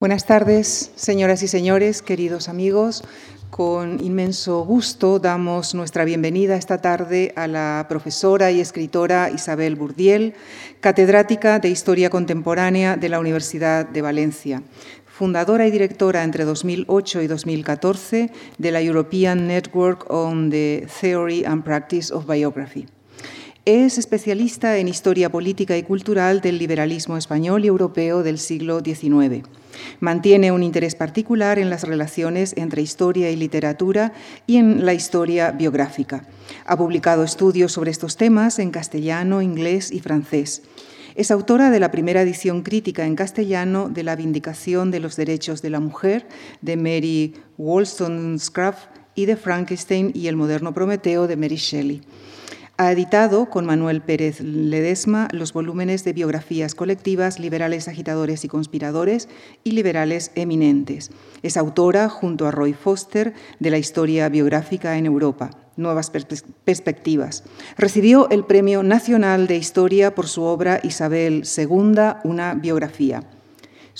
Buenas tardes, señoras y señores, queridos amigos. Con inmenso gusto damos nuestra bienvenida esta tarde a la profesora y escritora Isabel Burdiel, catedrática de Historia Contemporánea de la Universidad de Valencia, fundadora y directora entre 2008 y 2014 de la European Network on the Theory and Practice of Biography. Es especialista en historia política y cultural del liberalismo español y europeo del siglo XIX. Mantiene un interés particular en las relaciones entre historia y literatura y en la historia biográfica. Ha publicado estudios sobre estos temas en castellano, inglés y francés. Es autora de la primera edición crítica en castellano de La Vindicación de los Derechos de la Mujer de Mary Wollstonecraft y de Frankenstein y el moderno Prometeo de Mary Shelley. Ha editado con Manuel Pérez Ledesma los volúmenes de biografías colectivas Liberales agitadores y conspiradores y Liberales eminentes. Es autora, junto a Roy Foster, de la historia biográfica en Europa, Nuevas Perspectivas. Recibió el Premio Nacional de Historia por su obra Isabel II, una biografía.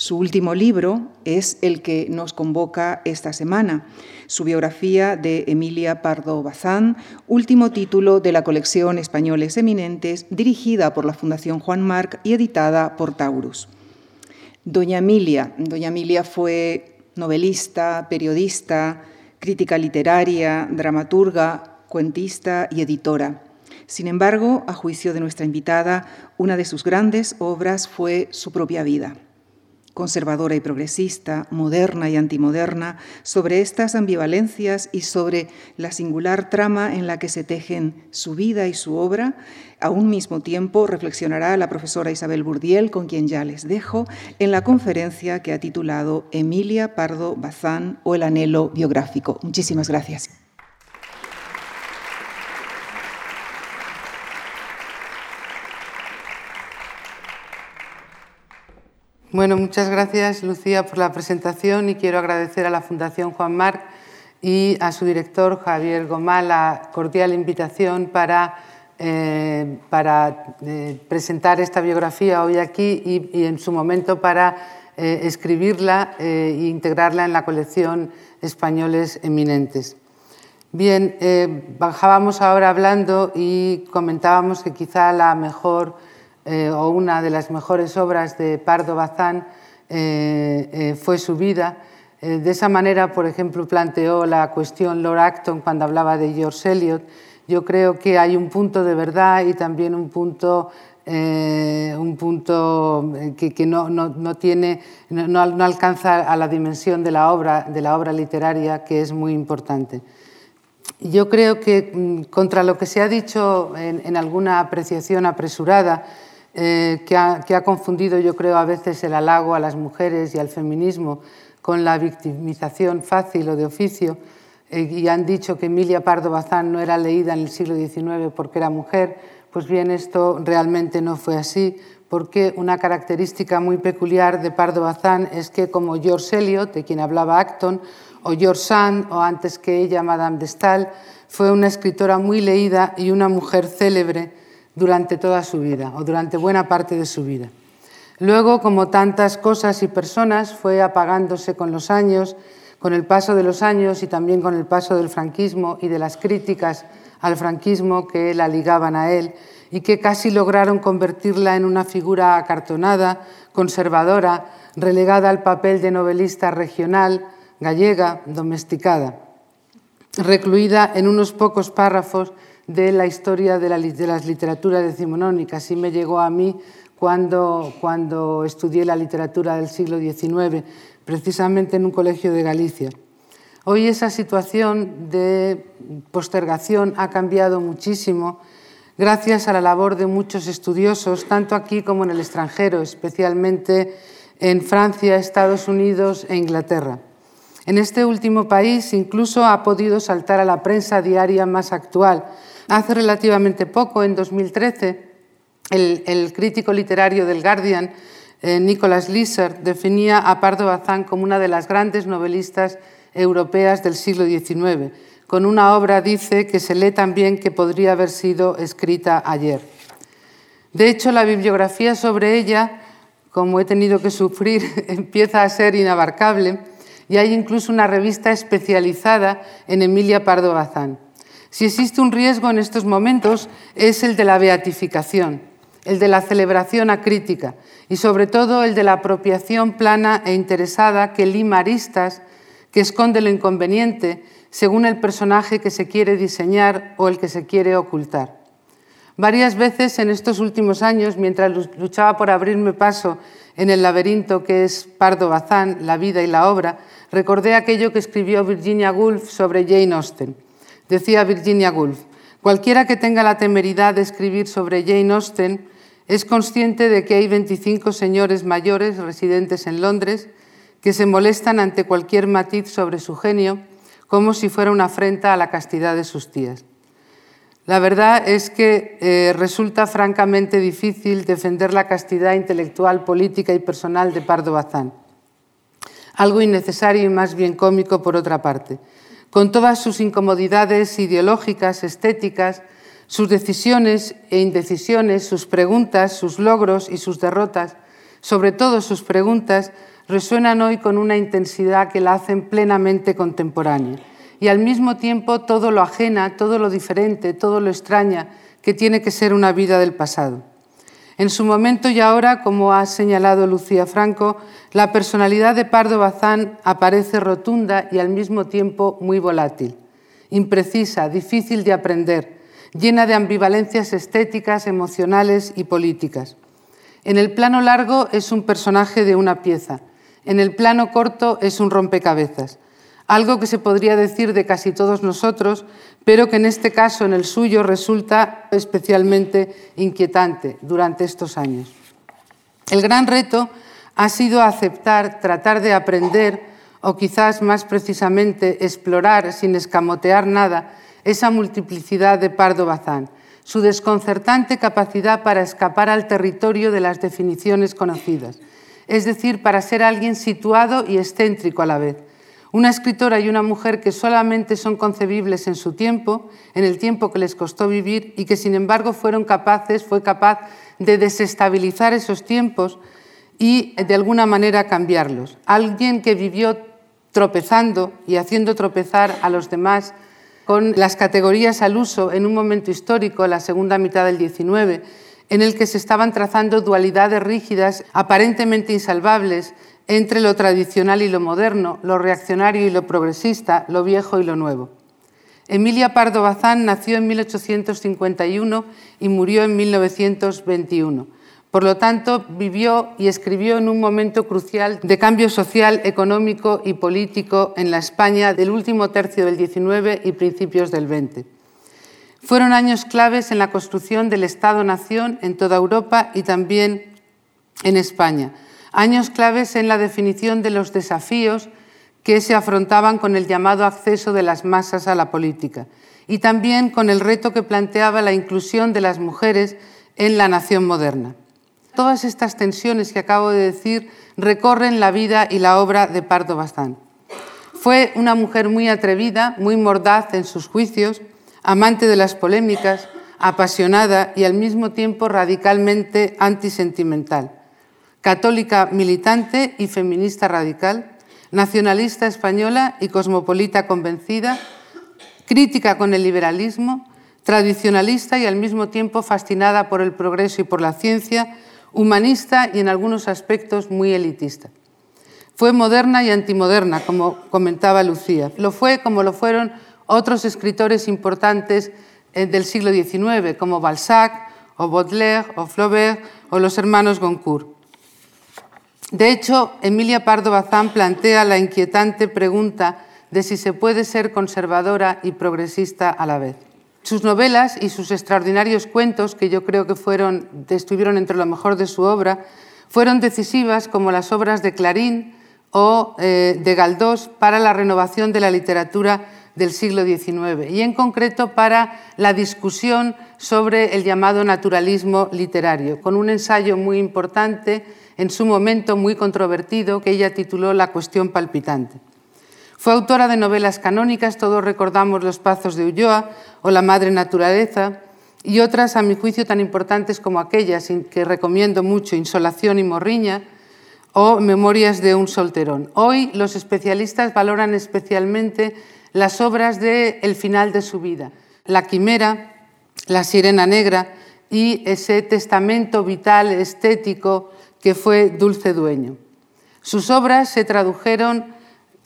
Su último libro es el que nos convoca esta semana, su biografía de Emilia Pardo Bazán, último título de la colección Españoles Eminentes, dirigida por la Fundación Juan Marc y editada por Taurus. Doña Emilia, Doña Emilia fue novelista, periodista, crítica literaria, dramaturga, cuentista y editora. Sin embargo, a juicio de nuestra invitada, una de sus grandes obras fue su propia vida conservadora y progresista, moderna y antimoderna, sobre estas ambivalencias y sobre la singular trama en la que se tejen su vida y su obra, a un mismo tiempo reflexionará la profesora Isabel Burdiel, con quien ya les dejo, en la conferencia que ha titulado Emilia Pardo Bazán o el anhelo biográfico. Muchísimas gracias. Bueno, muchas gracias Lucía por la presentación y quiero agradecer a la Fundación Juan Marc y a su director Javier Gomá la cordial invitación para, eh, para eh, presentar esta biografía hoy aquí y, en su momento para eh, escribirla e integrarla en la colección Españoles Eminentes. Bien, bajábamos ahora hablando y comentábamos que quizá la mejor eh, o una de las mejores obras de Pardo Bazán eh, eh, fue su vida. de esa manera, por ejemplo, planteó la cuestión Lord Acton cuando hablaba de George Eliot. Yo creo que hay un punto de verdad y también un punto un punto que, no, no, tiene, no, alcanza a la dimensión de la, obra, de la obra literaria, que es muy importante. Yo creo que mm, contra lo que se ha dicho en alguna apreciación apresurada, eh, que, ha, confundido, yo creo, a veces el halago a las mujeres y al feminismo con la victimización fácil o de oficio, eh, y han dicho que Emilia Pardo Bazán no era leída en el siglo XIX porque era mujer, pues bien, esto realmente no fue así, porque una característica muy peculiar de Pardo Bazán es que, como George Eliot, de quien hablaba Acton, o George Sand, o antes que ella, Madame de Stael, fue una escritora muy leída y una mujer célebre durante toda su vida o durante buena parte de su vida. Luego, como tantas cosas y personas, fue apagándose con los años, con el paso de los años y también con el paso del franquismo y de las críticas al franquismo que la ligaban a él y que casi lograron convertirla en una figura acartonada, conservadora, relegada al papel de novelista regional, gallega, domesticada, recluida en unos pocos párrafos de la historia de, las literaturas decimonónicas. Así me llegó a mí cuando, cuando estudié la literatura del siglo XIX, precisamente en un colegio de Galicia. Hoy esa situación de postergación ha cambiado muchísimo gracias a la labor de muchos estudiosos, tanto aquí como en el extranjero, especialmente en Francia, Estados Unidos e Inglaterra. En este último país incluso ha podido saltar a la prensa diaria más actual, Hace relativamente poco, en 2013, el, crítico literario del Guardian, eh, Nicholas Lisser, definía a Pardo Bazán como una de las grandes novelistas europeas del siglo XIX. Con una obra, dice, que se lee tan bien que podría haber sido escrita ayer. De hecho, la bibliografía sobre ella como he tenido que sufrir, empieza a ser inabarcable y hay incluso una revista especializada en Emilia Pardo Bazán. Si existe un riesgo en estos momentos es el de la beatificación, el de la celebración acrítica y sobre todo el de la apropiación plana e interesada que lima aristas, que esconde lo inconveniente según el personaje que se quiere diseñar o el que se quiere ocultar. Varias veces en estos últimos años, mientras luchaba por abrirme paso en el laberinto que es Pardo Bazán, la vida y la obra, recordé aquello que escribió Virginia Woolf sobre Jane Austen. Decía Virginia Woolf, cualquiera que tenga la temeridad de escribir sobre Jane Austen es consciente de que hay 25 señores mayores residentes en Londres que se molestan ante cualquier matiz sobre su genio como si fuera una afrenta a la castidad de sus tías. La verdad es que eh, resulta francamente difícil defender la castidad intelectual, política y personal de Pardo Bazán. Algo innecesario y más bien cómico por otra parte. Con todas sus incomodidades ideológicas, estéticas, sus decisiones e indecisiones, sus preguntas, sus logros y sus derrotas, sobre todo sus preguntas, resuenan hoy con una intensidad que la hacen plenamente contemporánea. Y al mismo tiempo todo lo ajena, todo lo diferente, todo lo extraña que tiene que ser una vida del pasado. En su momento y ahora, como ha señalado Lucía Franco, la personalidad de Pardo Bazán aparece rotunda y al mismo tiempo muy volátil, imprecisa, difícil de aprender, llena de ambivalencias estéticas, emocionales y políticas. En el plano largo es un personaje de una pieza, en el plano corto es un rompecabezas, algo que se podría decir de casi todos nosotros, pero que en este caso, en el suyo, resulta especialmente inquietante durante estos años. El gran reto ha sido aceptar, tratar de aprender o quizás más precisamente explorar sin escamotear nada esa multiplicidad de Pardo Bazán, su desconcertante capacidad para escapar al territorio de las definiciones conocidas es decir, para ser alguien situado y excéntrico a la vez. Una escritora y una mujer que solamente son concebibles en su tiempo, en el tiempo que les costó vivir y que sin embargo fueron capaces, fue capaz de desestabilizar esos tiempos y de alguna manera cambiarlos. Alguien que vivió tropezando y haciendo tropezar a los demás con las categorías al uso en un momento histórico, la segunda mitad del XIX, en el que se estaban trazando dualidades rígidas, aparentemente insalvables, entre lo tradicional y lo moderno, lo reaccionario y lo progresista, lo viejo y lo nuevo. Emilia Pardo Bazán nació en 1851 y murió en 1921. Por lo tanto, vivió y escribió en un momento crucial de cambio social, económico y político en la España del último tercio del XIX y principios del XX. Fueron años claves en la construcción del Estado-Nación en toda Europa y también en España. Años claves en la definición de los desafíos que se afrontaban con el llamado acceso de las masas a la política y también con el reto que planteaba la inclusión de las mujeres en la nación moderna. Todas estas tensiones que acabo de decir recorren la vida y la obra de Pardo Bazán. Fue una mujer muy atrevida, muy mordaz en sus juicios, amante de las polémicas, apasionada y al mismo tiempo radicalmente antisentimental, católica militante y feminista radical, nacionalista española y cosmopolita convencida, crítica con el liberalismo, tradicionalista y al mismo tiempo fascinada por el progreso y por la ciencia, humanista y en algunos aspectos muy elitista. Fue moderna y antimoderna, como comentaba Lucía. Lo fue como lo fueron otros escritores importantes eh, del siglo XIX, como Balzac, o Baudelaire, o Flaubert, o los hermanos Goncourt. De hecho, Emilia Pardo Bazán plantea la inquietante pregunta de si se puede ser conservadora y progresista a la vez. Sus novelas y sus extraordinarios cuentos, que yo creo que fueron, estuvieron entre lo mejor de su obra, fueron decisivas como las obras de Clarín o eh, de Galdós para la renovación de la literatura del siglo XIX y en concreto para la discusión sobre el llamado naturalismo literario, con un ensayo muy importante, en su momento muy controvertido, que ella tituló La cuestión palpitante. Fue autora de novelas canónicas, todos recordamos Los Pazos de Ulloa o La Madre Naturaleza, y otras, a mi juicio, tan importantes como aquellas que recomiendo mucho, Insolación y Morriña, o Memorias de un solterón. Hoy los especialistas valoran especialmente las obras de El final de su vida, La quimera, La sirena negra y ese testamento vital estético que fue Dulce Dueño. Sus obras se tradujeron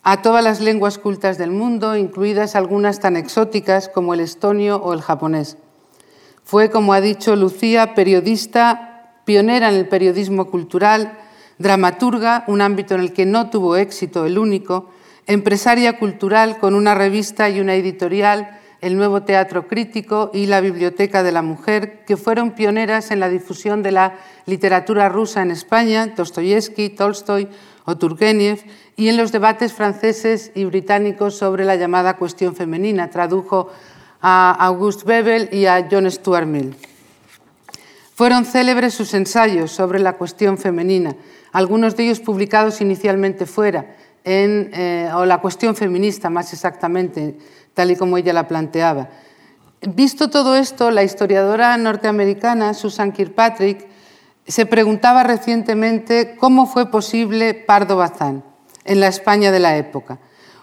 a todas las lenguas cultas del mundo, incluidas algunas tan exóticas como el estonio o el japonés. Fue, como ha dicho Lucía, periodista, pionera en el periodismo cultural, dramaturga, un ámbito en el que no tuvo éxito, el único, empresaria cultural con una revista y una editorial, el Nuevo Teatro Crítico y la Biblioteca de la Mujer, que fueron pioneras en la difusión de la literatura rusa en España, Dostoyevsky, Tolstoy o Turgenev, y en los debates franceses y británicos sobre la llamada cuestión femenina. Tradujo a Auguste Bebel y a John Stuart Mill. Fueron célebres sus ensayos sobre la cuestión femenina, algunos de ellos publicados inicialmente fuera, en, eh, o la cuestión feminista más exactamente, tal y como ella la planteaba. Visto todo esto, la historiadora norteamericana Susan Kirkpatrick se preguntaba recientemente cómo fue posible Pardo Bazán en la España de la época.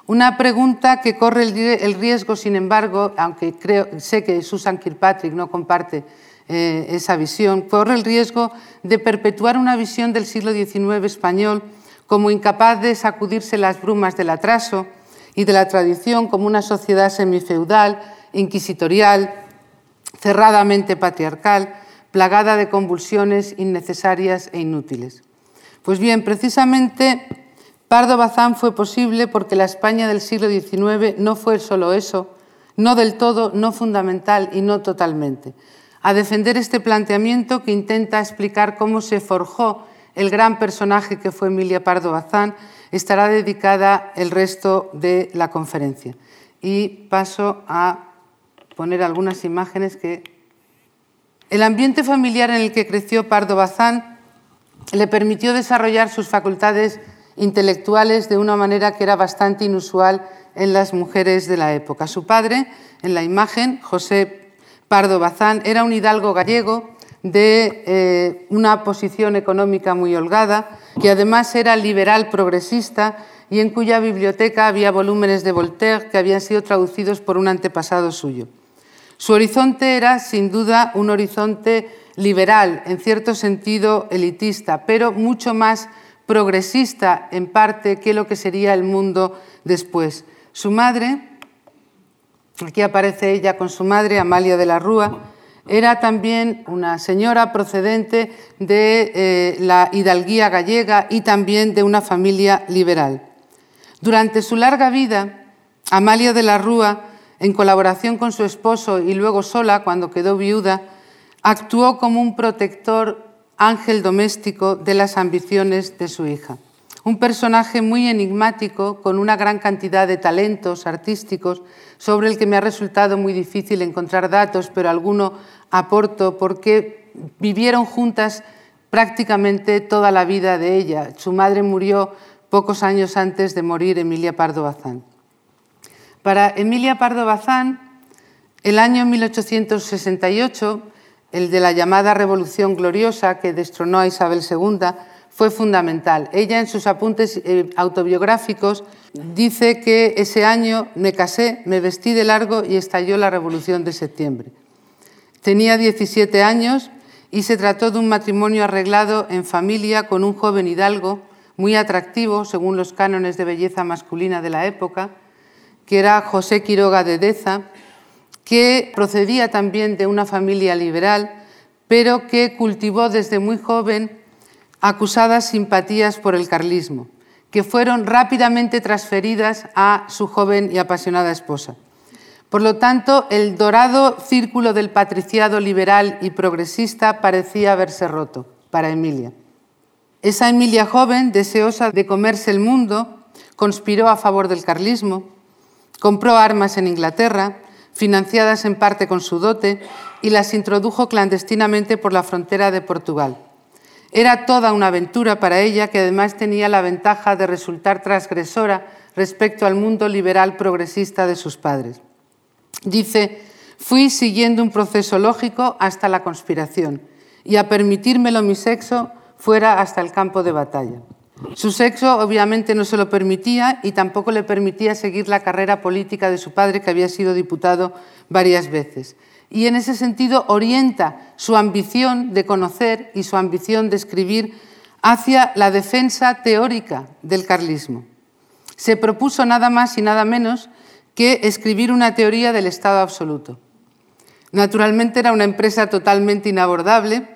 Una pregunta que corre el riesgo, sin embargo, aunque creo, sé que Susan Kirkpatrick no comparte eh, esa visión, corre el riesgo de perpetuar una visión del siglo XIX español como incapaz de sacudirse las brumas del atraso y de la tradición como una sociedad semifeudal, inquisitorial, cerradamente patriarcal, plagada de convulsiones innecesarias e inútiles. Pues bien, precisamente Pardo Bazán fue posible porque la España del siglo XIX no fue solo eso, no del todo, no fundamental y no totalmente. A defender este planteamiento que intenta explicar cómo se forjó el gran personaje que fue Emilia Pardo Bazán, estará dedicada el resto de la conferencia. Y paso a poner algunas imágenes que... El ambiente familiar en el que creció Pardo Bazán le permitió desarrollar sus facultades intelectuales de una manera que era bastante inusual en las mujeres de la época. Su padre, en la imagen, José Pardo Bazán, era un hidalgo gallego de eh, una posición económica muy holgada, que además era liberal progresista y en cuya biblioteca había volúmenes de Voltaire que habían sido traducidos por un antepasado suyo. Su horizonte era, sin duda, un horizonte liberal, en cierto sentido elitista, pero mucho más progresista en parte que lo que sería el mundo después. Su madre, aquí aparece ella con su madre, Amalia de la Rúa, era también una señora procedente de eh, la hidalguía gallega y también de una familia liberal. Durante su larga vida, Amalia de la Rúa, en colaboración con su esposo y luego sola, cuando quedó viuda, actuó como un protector ángel doméstico de las ambiciones de su hija. Un personaje muy enigmático, con una gran cantidad de talentos artísticos, sobre el que me ha resultado muy difícil encontrar datos, pero alguno aporto porque vivieron juntas prácticamente toda la vida de ella. Su madre murió pocos años antes de morir Emilia Pardo Bazán. Para Emilia Pardo Bazán, el año 1868 el de la llamada Revolución Gloriosa que destronó a Isabel II, fue fundamental. Ella en sus apuntes eh, autobiográficos dice que ese año me casé, me vestí de largo y estalló la Revolución de septiembre. Tenía 17 años y se trató de un matrimonio arreglado en familia con un joven hidalgo muy atractivo según los cánones de belleza masculina de la época, que era José Quiroga de Deza, que procedía también de una familia liberal, pero que cultivó desde muy joven acusadas simpatías por el carlismo, que fueron rápidamente transferidas a su joven y apasionada esposa. Por lo tanto, el dorado círculo del patriciado liberal y progresista parecía haberse roto para Emilia. Esa Emilia joven, deseosa de comerse el mundo, conspiró a favor del carlismo, compró armas en Inglaterra, financiadas en parte con su dote, y las introdujo clandestinamente por la frontera de Portugal. Era toda una aventura para ella que además tenía la ventaja de resultar transgresora respecto al mundo liberal progresista de sus padres. Dice, fui siguiendo un proceso lógico hasta la conspiración y a permitírmelo mi sexo fuera hasta el campo de batalla. Su sexo obviamente no se lo permitía y tampoco le permitía seguir la carrera política de su padre, que había sido diputado varias veces. Y en ese sentido orienta su ambición de conocer y su ambición de escribir hacia la defensa teórica del carlismo. Se propuso nada más y nada menos que escribir una teoría del Estado absoluto. Naturalmente era una empresa totalmente inabordable,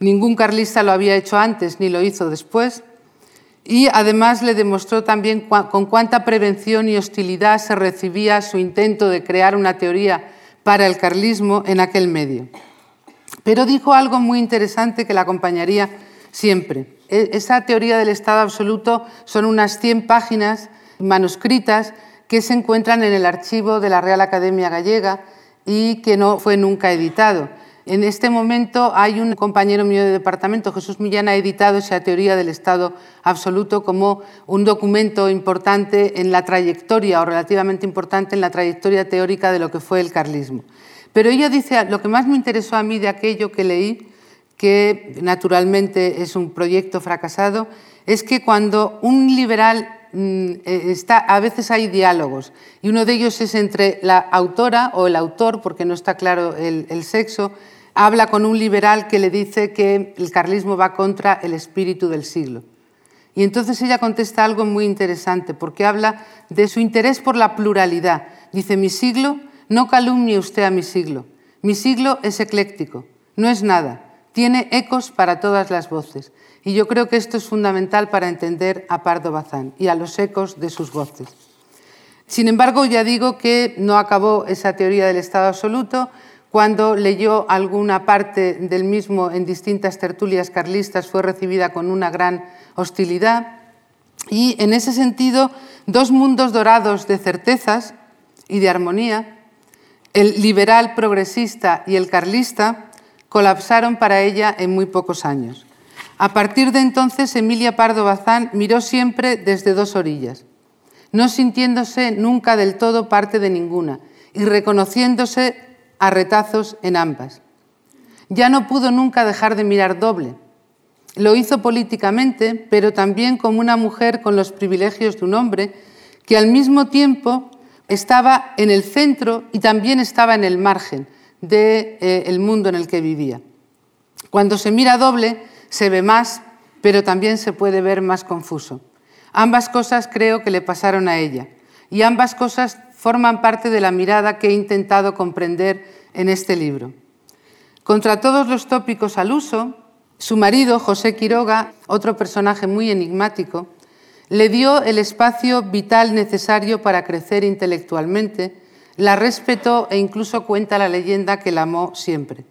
ningún carlista lo había hecho antes ni lo hizo después, y además le demostró también con cuánta prevención y hostilidad se recibía su intento de crear una teoría para el carlismo en aquel medio. Pero dijo algo muy interesante que la acompañaría siempre. E, esa teoría del Estado absoluto son unas 100 páginas manuscritas que se encuentran en el archivo de la Real Academia Gallega y que no fue nunca editado. En este momento hay un compañero mío de departamento, Jesús Millán, ha editado esa teoría del Estado absoluto como un documento importante en la trayectoria o relativamente importante en la trayectoria teórica de lo que fue el carlismo. Pero ella dice, lo que más me interesó a mí de aquello que leí, que naturalmente es un proyecto fracasado, es que cuando un liberal Mm, eh, está, a veces hay diálogos y uno de ellos es entre la autora o el autor, porque no está claro el, el sexo, habla con un liberal que le dice que el carlismo va contra el espíritu del siglo. Y entonces ella contesta algo muy interesante, porque habla de su interés por la pluralidad. Dice, mi siglo, no calumnie usted a mi siglo. Mi siglo es ecléctico, no es nada, tiene ecos para todas las voces. Y yo creo que esto es fundamental para entender a Pardo Bazán y a los ecos de sus voces. Sin embargo, ya digo que no acabó esa teoría del Estado absoluto. Cuando leyó alguna parte del mismo en distintas tertulias carlistas fue recibida con una gran hostilidad. Y en ese sentido, dos mundos dorados de certezas y de armonía, el liberal progresista y el carlista, colapsaron para ella en muy pocos años. A partir de entonces, Emilia Pardo Bazán miró siempre desde dos orillas, no sintiéndose nunca del todo parte de ninguna y reconociéndose a retazos en ambas. Ya no pudo nunca dejar de mirar doble. Lo hizo políticamente, pero también como una mujer con los privilegios de un hombre que al mismo tiempo estaba en el centro y también estaba en el margen del de, eh, mundo en el que vivía. Cuando se mira doble, se ve más, pero también se puede ver más confuso. Ambas cosas creo que le pasaron a ella y ambas cosas forman parte de la mirada que he intentado comprender en este libro. Contra todos los tópicos al uso, su marido, José Quiroga, otro personaje muy enigmático, le dio el espacio vital necesario para crecer intelectualmente, la respetó e incluso cuenta la leyenda que la amó siempre.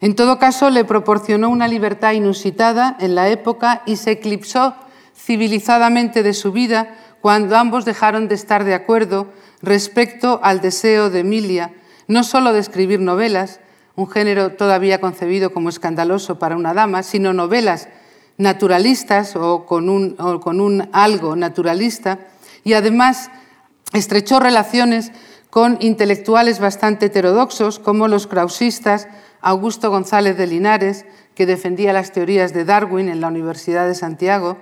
En todo caso, le proporcionó una libertad inusitada en la época y se eclipsó civilizadamente de su vida cuando ambos dejaron de estar de acuerdo respecto al deseo de Emilia, no solo de escribir novelas, un género todavía concebido como escandaloso para una dama, sino novelas naturalistas o con un, o con un algo naturalista, y además estrechó relaciones con intelectuales bastante heterodoxos como los krausistas Augusto González de Linares, que defendía las teorías de Darwin en la Universidad de Santiago,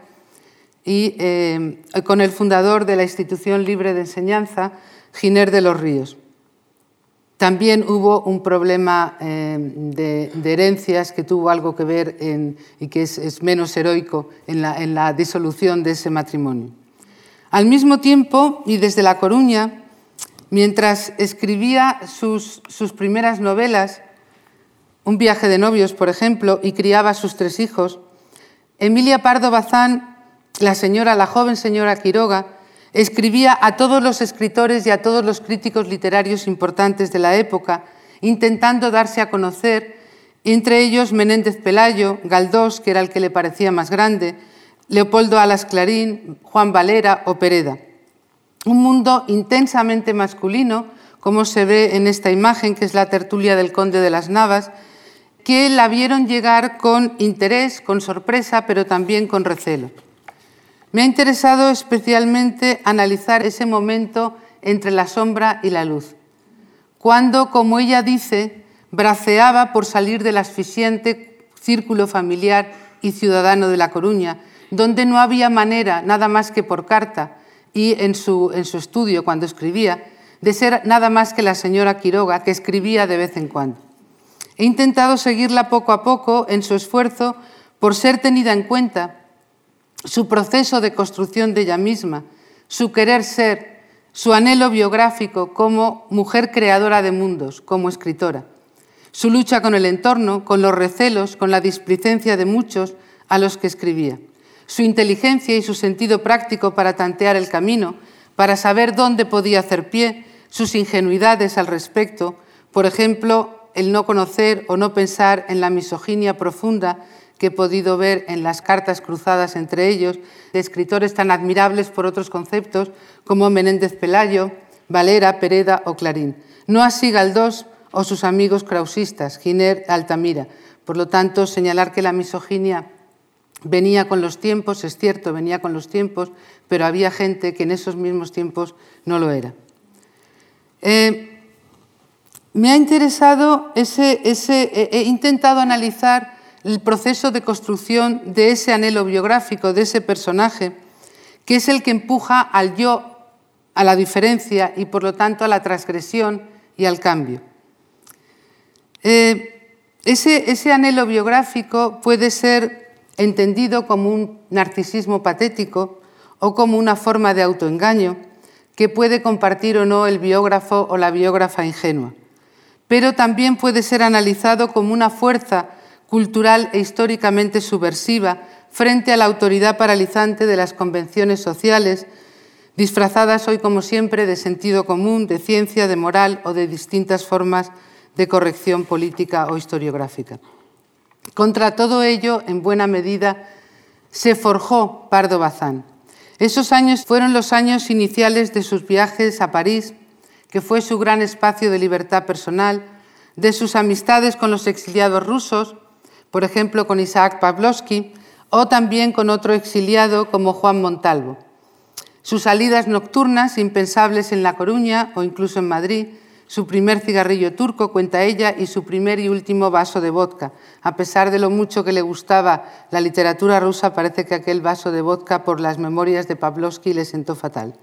y eh, con el fundador de la Institución Libre de Enseñanza, Giner de los Ríos. También hubo un problema eh, de, herencias que tuvo algo que ver y que es, menos heroico en la, en la disolución de ese matrimonio. Al mismo tiempo, y desde La Coruña, mientras escribía sus, sus primeras novelas, un viaje de novios, por ejemplo, y criaba a sus tres hijos, Emilia Pardo Bazán, la señora, la joven señora Quiroga, escribía a todos los escritores y a todos los críticos literarios importantes de la época, intentando darse a conocer, entre ellos Menéndez Pelayo, Galdós, que era el que le parecía más grande, Leopoldo Alas Clarín, Juan Valera o Pereda. Un mundo intensamente masculino, como se ve en esta imagen, que es la tertulia del conde de las Navas, que la vieron llegar con interés, con sorpresa, pero también con recelo. Me ha interesado especialmente analizar ese momento entre la sombra y la luz, cuando, como ella dice, braceaba por salir del asfixiante círculo familiar y ciudadano de La Coruña, donde no había manera, nada más que por carta y en su, en su estudio cuando escribía, de ser nada más que la señora Quiroga, que escribía de vez en cuando. He intentado seguirla poco a poco en su esfuerzo por ser tenida en cuenta, su proceso de construcción de ella misma, su querer ser, su anhelo biográfico como mujer creadora de mundos, como escritora, su lucha con el entorno, con los recelos, con la displicencia de muchos a los que escribía, su inteligencia y su sentido práctico para tantear el camino, para saber dónde podía hacer pie, sus ingenuidades al respecto, por ejemplo, el no conocer o no pensar en la misoginia profunda que he podido ver en las cartas cruzadas entre ellos, de escritores tan admirables por otros conceptos como Menéndez Pelayo, Valera, Pereda o Clarín. No así Galdós o sus amigos krausistas, Giner, Altamira. Por lo tanto, señalar que la misoginia venía con los tiempos, es cierto, venía con los tiempos, pero había gente que en esos mismos tiempos no lo era. Eh, me ha interesado ese, he intentado analizar el proceso de construcción de ese anhelo biográfico, de ese personaje, que es el que empuja al yo, a la diferencia y por lo tanto a la transgresión y al cambio. Eh, ese, ese anhelo biográfico puede ser entendido como un narcisismo patético o como una forma de autoengaño que puede compartir o no el biógrafo o la biógrafa ingenua pero también puede ser analizado como una fuerza cultural e históricamente subversiva frente a la autoridad paralizante de las convenciones sociales, disfrazadas hoy como siempre de sentido común, de ciencia, de moral o de distintas formas de corrección política o historiográfica. Contra todo ello, en buena medida, se forjó Pardo Bazán. Esos años fueron los años iniciales de sus viajes a París, que fue su gran espacio de libertad personal, de sus amistades con los exiliados rusos, por ejemplo con Isaac Pavlovsky, o también con otro exiliado como Juan Montalvo. Sus salidas nocturnas, impensables en La Coruña o incluso en Madrid, su primer cigarrillo turco, cuenta ella, y su primer y último vaso de vodka. A pesar de lo mucho que le gustaba la literatura rusa, parece que aquel vaso de vodka por las memorias de Pavlovsky le sentó fatal.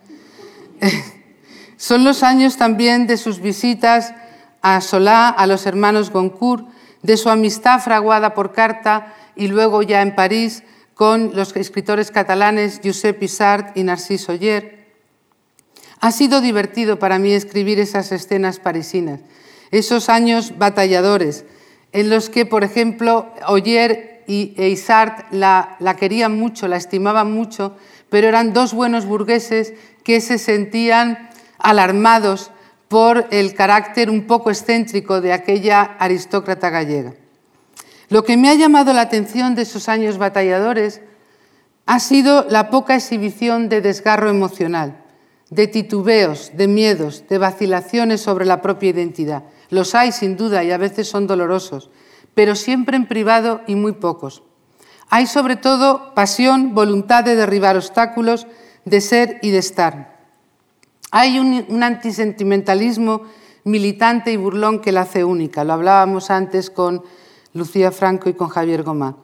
Son los años también de sus visitas a Solá, a los hermanos Goncourt, de su amistad fraguada por carta y luego ya en París con los escritores catalanes Josep Isart y Narcís Oller. Ha sido divertido para mí escribir esas escenas parisinas, esos años batalladores, en los que, por ejemplo, Oyer y Isart la querían mucho, la estimaban mucho, pero eran dos buenos burgueses que se sentían alarmados por el carácter un poco excéntrico de aquella aristócrata gallega. Lo que me ha llamado la atención de esos años batalladores ha sido la poca exhibición de desgarro emocional, de titubeos, de miedos, de vacilaciones sobre la propia identidad. Los hay sin duda y a veces son dolorosos, pero siempre en privado y muy pocos. Hay sobre todo pasión, voluntad de derribar obstáculos, de ser y de estar. Hay un, antisentimentalismo militante y burlón que la hace única. Lo hablábamos antes con Lucía Franco y con Javier Gomá.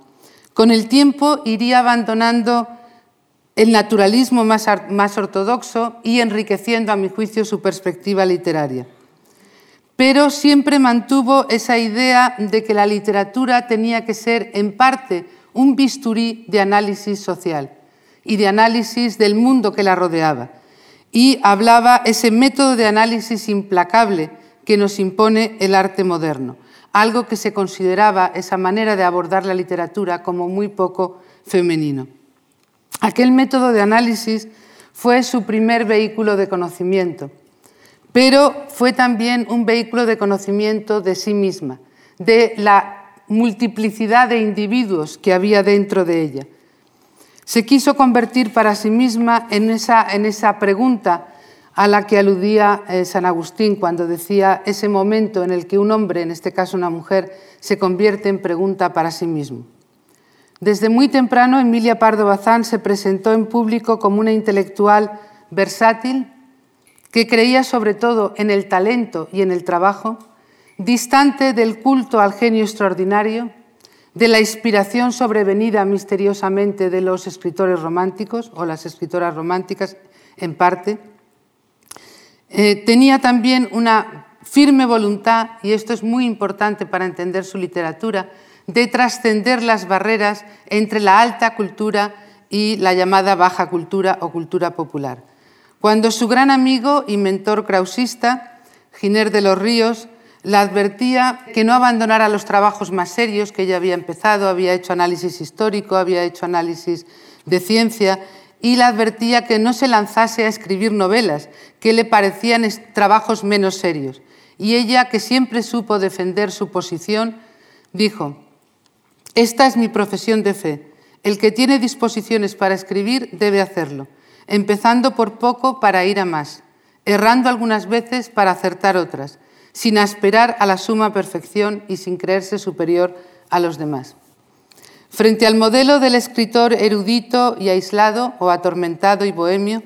Con el tiempo iría abandonando el naturalismo más, más, ortodoxo y enriqueciendo, a mi juicio, su perspectiva literaria. Pero siempre mantuvo esa idea de que la literatura tenía que ser, en parte, un bisturí de análisis social y de análisis del mundo que la rodeaba y hablaba ese método de análisis implacable que nos impone el arte moderno, algo que se consideraba esa manera de abordar la literatura como muy poco femenino. Aquel método de análisis fue su primer vehículo de conocimiento, pero fue también un vehículo de conocimiento de sí misma, de la multiplicidad de individuos que había dentro de ella se quiso convertir para sí misma en esa, en esa pregunta a la que aludía eh, San Agustín cuando decía ese momento en el que un hombre, en este caso una mujer, se convierte en pregunta para sí mismo. Desde muy temprano, Emilia Pardo Bazán se presentó en público como una intelectual versátil que creía sobre todo en el talento y en el trabajo, distante del culto al genio extraordinario, de la inspiración sobrevenida misteriosamente de los escritores románticos o las escritoras románticas en parte. Eh, tenía también una firme voluntad, y esto es muy importante para entender su literatura, de trascender las barreras entre la alta cultura y la llamada baja cultura o cultura popular. Cuando su gran amigo y mentor krausista, Giner de los Ríos, la advertía que no abandonara los trabajos más serios que ella había empezado, había hecho análisis histórico, había hecho análisis de ciencia, y la advertía que no se lanzase a escribir novelas, que le parecían trabajos menos serios. Y ella, que siempre supo defender su posición, dijo, esta es mi profesión de fe. El que tiene disposiciones para escribir debe hacerlo, empezando por poco para ir a más, errando algunas veces para acertar otras, sin aspirar a la suma perfección y sin creerse superior a los demás. Frente al modelo del escritor erudito y aislado o atormentado y bohemio,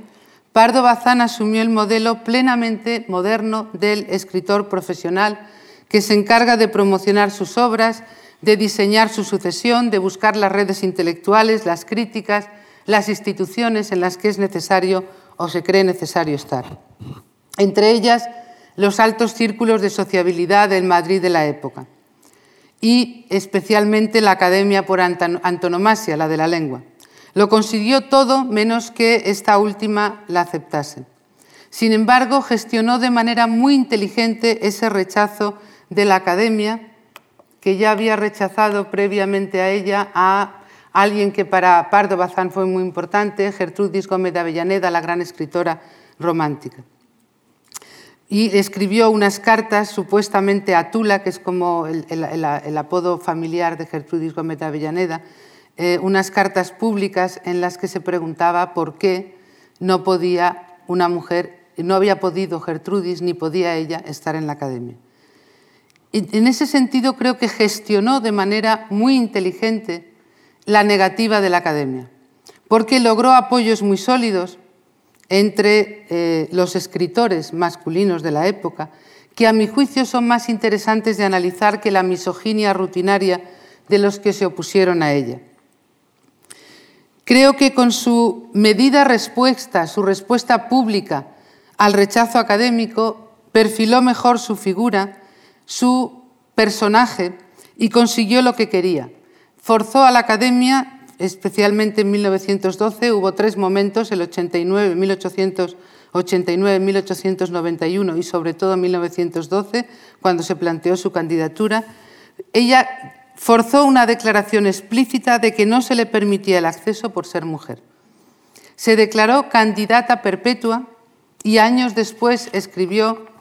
Pardo Bazán asumió el modelo plenamente moderno del escritor profesional que se encarga de promocionar sus obras, de diseñar su sucesión, de buscar las redes intelectuales, las críticas, las instituciones en las que es necesario o se cree necesario estar. Entre ellas, los altos círculos de sociabilidad del Madrid de la época y especialmente la Academia por antonomasia, la de la lengua. Lo consiguió todo menos que esta última la aceptase. Sin embargo, gestionó de manera muy inteligente ese rechazo de la Academia que ya había rechazado previamente a ella a alguien que para Pardo Bazán fue muy importante, Gertrudis Gómez de Avellaneda, la gran escritora romántica. Y escribió unas cartas supuestamente a Tula, que es como el, apodo familiar de Gertrudis Gómez de Avellaneda, eh, unas cartas públicas en las que se preguntaba por qué no podía una mujer, no había podido Gertrudis ni podía ella estar en la academia. En ese sentido creo que gestionó de manera muy inteligente la negativa de la academia, porque logró apoyos muy sólidos entre eh, los escritores masculinos de la época, que a mi juicio son más interesantes de analizar que la misoginia rutinaria de los que se opusieron a ella. Creo que con su medida respuesta, su respuesta pública al rechazo académico, perfiló mejor su figura su personaje y consiguió lo que quería. Forzó a la academia, especialmente en 1912, hubo tres momentos, el 89, 1889, 1891 y sobre todo en 1912, cuando se planteó su candidatura. Ella forzó una declaración explícita de que no se le permitía el acceso por ser mujer. Se declaró candidata perpetua y años después escribió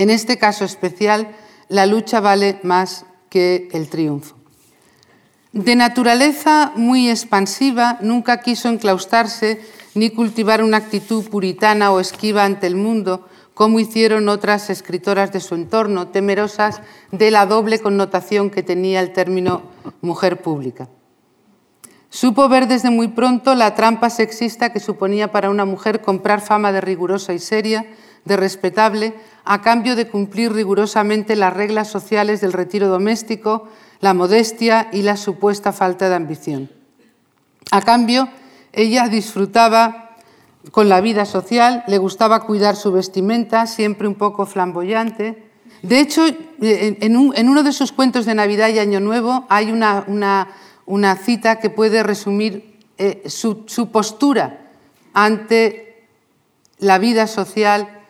en este caso especial, la lucha vale más que el triunfo. De naturaleza muy expansiva, nunca quiso enclaustarse ni cultivar una actitud puritana o esquiva ante el mundo, como hicieron otras escritoras de su entorno, temerosas de la doble connotación que tenía el término mujer pública. Supo ver desde muy pronto la trampa sexista que suponía para una mujer comprar fama de rigurosa y seria, de respetable, a cambio de cumplir rigurosamente las reglas sociales del retiro doméstico, la modestia y la supuesta falta de ambición. A cambio, ella disfrutaba con la vida social, le gustaba cuidar su vestimenta, siempre un poco flamboyante. De hecho, en, uno de sus cuentos de Navidad y Año Nuevo hay una, cita que puede resumir eh, su postura ante la vida social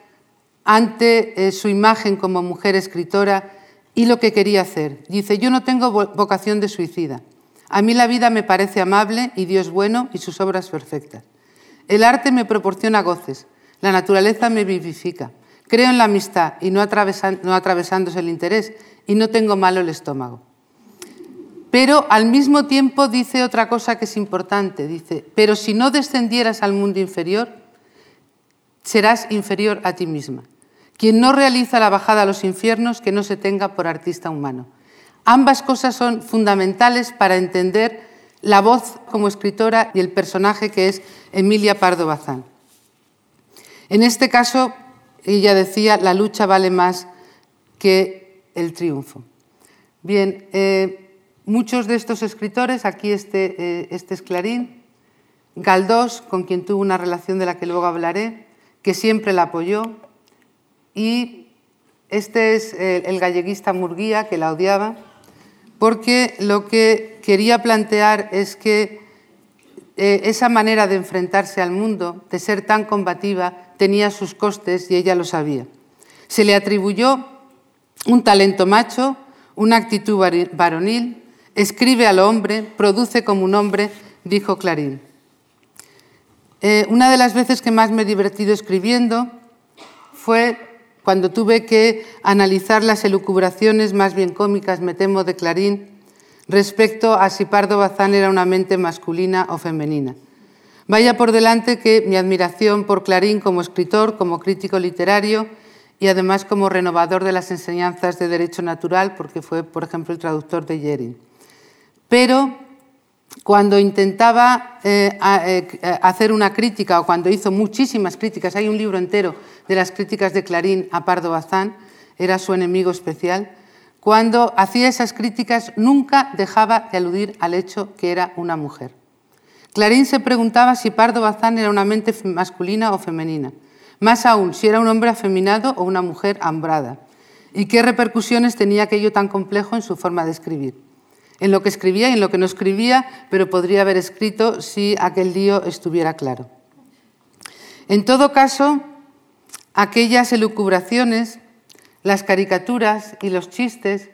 ante eh, su imagen como mujer escritora y lo que quería hacer. Dice, yo no tengo vocación de suicida. A mí la vida me parece amable y Dios bueno y sus obras perfectas. El arte me proporciona goces, la naturaleza me vivifica. Creo en la amistad y no, no atravesándose el interés y no tengo malo el estómago. Pero al mismo tiempo dice otra cosa que es importante. Dice, pero si no descendieras al mundo inferior, serás inferior a ti misma. Quien no realiza la bajada a los infiernos, que no se tenga por artista humano. Ambas cosas son fundamentales para entender la voz como escritora y el personaje que es Emilia Pardo Bazán. En este caso, ella decía, la lucha vale más que el triunfo. Bien, eh, Muchos de estos escritores, aquí este, eh, este es Clarín, Galdós, con quien tuvo una relación de la que luego hablaré, que siempre la apoyó, y este es el galleguista Murguía, que la odiaba, porque lo que quería plantear es que eh, esa manera de enfrentarse al mundo, de ser tan combativa, tenía sus costes y ella lo sabía. Se le atribuyó un talento macho, una actitud varonil, escribe al hombre, produce como un hombre, dijo Clarín. Eh, una de las veces que más me he divertido escribiendo fue cuando tuve que analizar las elucubraciones más bien cómicas, me temo, de Clarín respecto a si Pardo Bazán era una mente masculina o femenina. Vaya por delante que mi admiración por Clarín como escritor, como crítico literario y además como renovador de las enseñanzas de derecho natural, porque fue, por ejemplo, el traductor de Yerin. Pero cuando intentaba eh, eh, hacer una crítica o cuando hizo muchísimas críticas, hay un libro entero de las críticas de Clarín a Pardo Bazán, era su enemigo especial, cuando hacía esas críticas nunca dejaba de aludir al hecho que era una mujer. Clarín se preguntaba si Pardo Bazán era una mente masculina o femenina, más aún si era un hombre afeminado o una mujer hambrada, y qué repercusiones tenía aquello tan complejo en su forma de escribir. En lo que escribía y en lo que no escribía, pero podría haber escrito si aquel lío estuviera claro. En todo caso, aquellas elucubraciones las caricaturas y los chistes,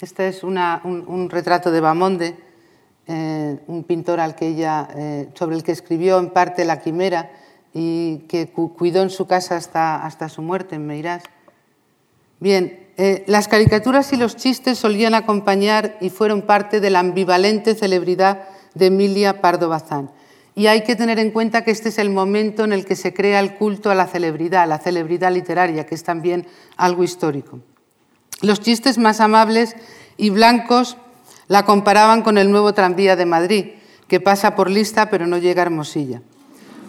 este es un, retrato de Bamonde, eh, un pintor al que ella, eh, sobre el que escribió en parte La Quimera y que cuidó en su casa hasta, hasta su muerte en Meirás. Bien, eh, las caricaturas y los chistes solían acompañar y fueron parte de la ambivalente celebridad de Emilia Pardo Bazán. Y hay que tener en cuenta que este es el momento en el que se crea el culto a la celebridad, la celebridad literaria, que es también algo histórico. Los chistes más amables y blancos la comparaban con el nuevo tranvía de Madrid, que pasa por lista pero no llega a Hermosilla.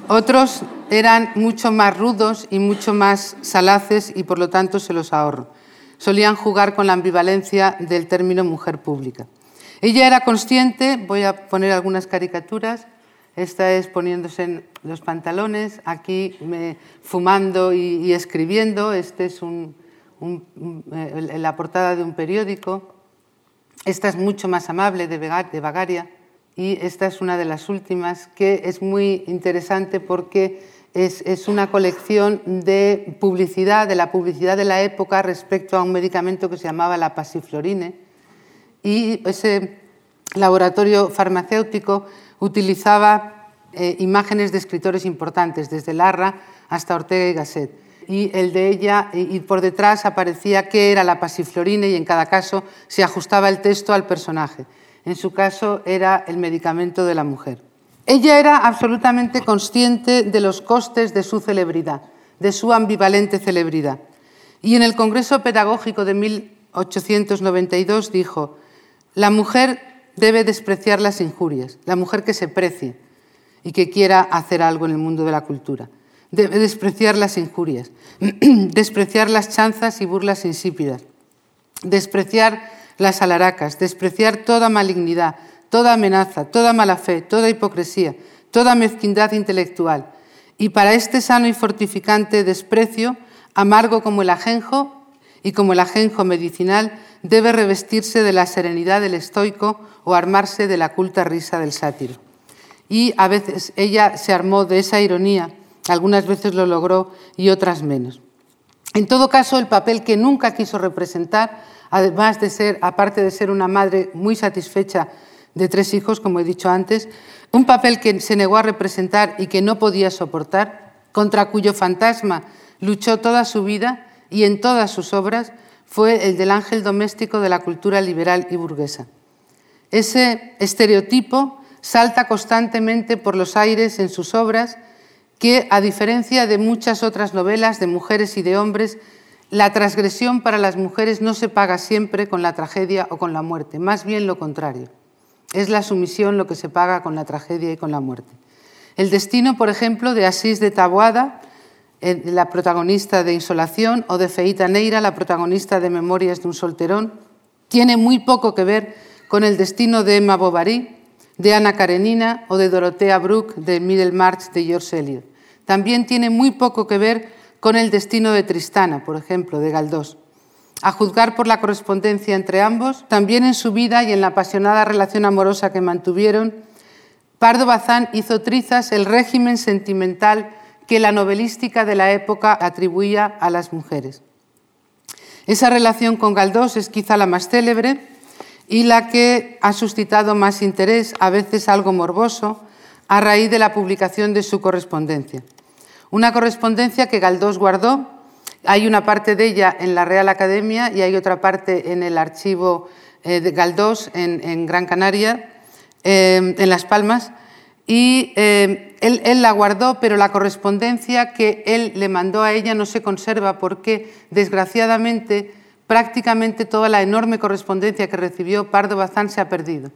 Otros eran mucho más rudos y mucho más salaces y por lo tanto se los ahorro. Solían jugar con la ambivalencia del término mujer pública. Ella era consciente, voy a poner algunas caricaturas, esta es poniéndose en los pantalones, aquí fumando y, escribiendo. Este es eh, la portada de un periódico. Esta es mucho más amable, de, de Bagaria. Y esta es una de las últimas, que es muy interesante porque es, una colección de publicidad, de la publicidad de la época respecto a un medicamento que se llamaba la pasiflorine. Y ese laboratorio farmacéutico utilizaba eh, imágenes de escritores importantes, desde Larra hasta Ortega y Gasset. Y el de ella, y, por detrás aparecía qué era la pasiflorina y en cada caso se ajustaba el texto al personaje. En su caso era el medicamento de la mujer. Ella era absolutamente consciente de los costes de su celebridad, de su ambivalente celebridad. Y en el Congreso Pedagógico de 1892 dijo, la mujer debe despreciar las injurias, la mujer que se precie y que quiera hacer algo en el mundo de la cultura. Debe despreciar las injurias, despreciar las chanzas y burlas insípidas, despreciar las alaracas, despreciar toda malignidad, toda amenaza, toda mala fe, toda hipocresía, toda mezquindad intelectual. Y para este sano y fortificante desprecio, amargo como el ajenjo y como el ajenjo medicinal, debe revestirse de la serenidad del estoico o armarse de la culta risa del sátiro. Y a veces ella se armó de esa ironía, algunas veces lo logró y otras menos. En todo caso, el papel que nunca quiso representar, además de ser, aparte de ser una madre muy satisfecha de tres hijos, como he dicho antes, un papel que se negó a representar y que no podía soportar, contra cuyo fantasma luchó toda su vida y en todas sus obras, fue el del ángel doméstico de la cultura liberal y burguesa. Ese estereotipo salta constantemente por los aires en sus obras que, a diferencia de muchas otras novelas de mujeres y de hombres, la transgresión para las mujeres no se paga siempre con la tragedia o con la muerte, más bien lo contrario. Es la sumisión lo que se paga con la tragedia y con la muerte. El destino, por ejemplo, de Asís de Taboada eh, la protagonista de Insolación, o de Feita Neira, la protagonista de Memorias de un solterón, tiene muy poco que ver con el destino de Emma Bovary, de Ana Karenina o de Dorothea Brooke de Middlemarch de George Eliot. También tiene muy poco que ver con el destino de Tristana, por ejemplo, de Galdós. A juzgar por la correspondencia entre ambos, también en su vida y en la apasionada relación amorosa que mantuvieron, Pardo Bazán hizo trizas el régimen sentimental que la novelística de la época atribuía a las mujeres. Esa relación con Galdós es quizá la más célebre y la que ha suscitado más interés, a veces algo morboso, a raíz de la publicación de su correspondencia. Una correspondencia que Galdós guardó hay una parte de ella en la Real Academia y hay otra parte en el archivo eh, de Galdós en, Gran Canaria, eh, en Las Palmas. Y eh, él, él, la guardó, pero la correspondencia que él le mandó a ella no se conserva porque, desgraciadamente, prácticamente toda la enorme correspondencia que recibió Pardo Bazán se ha perdido.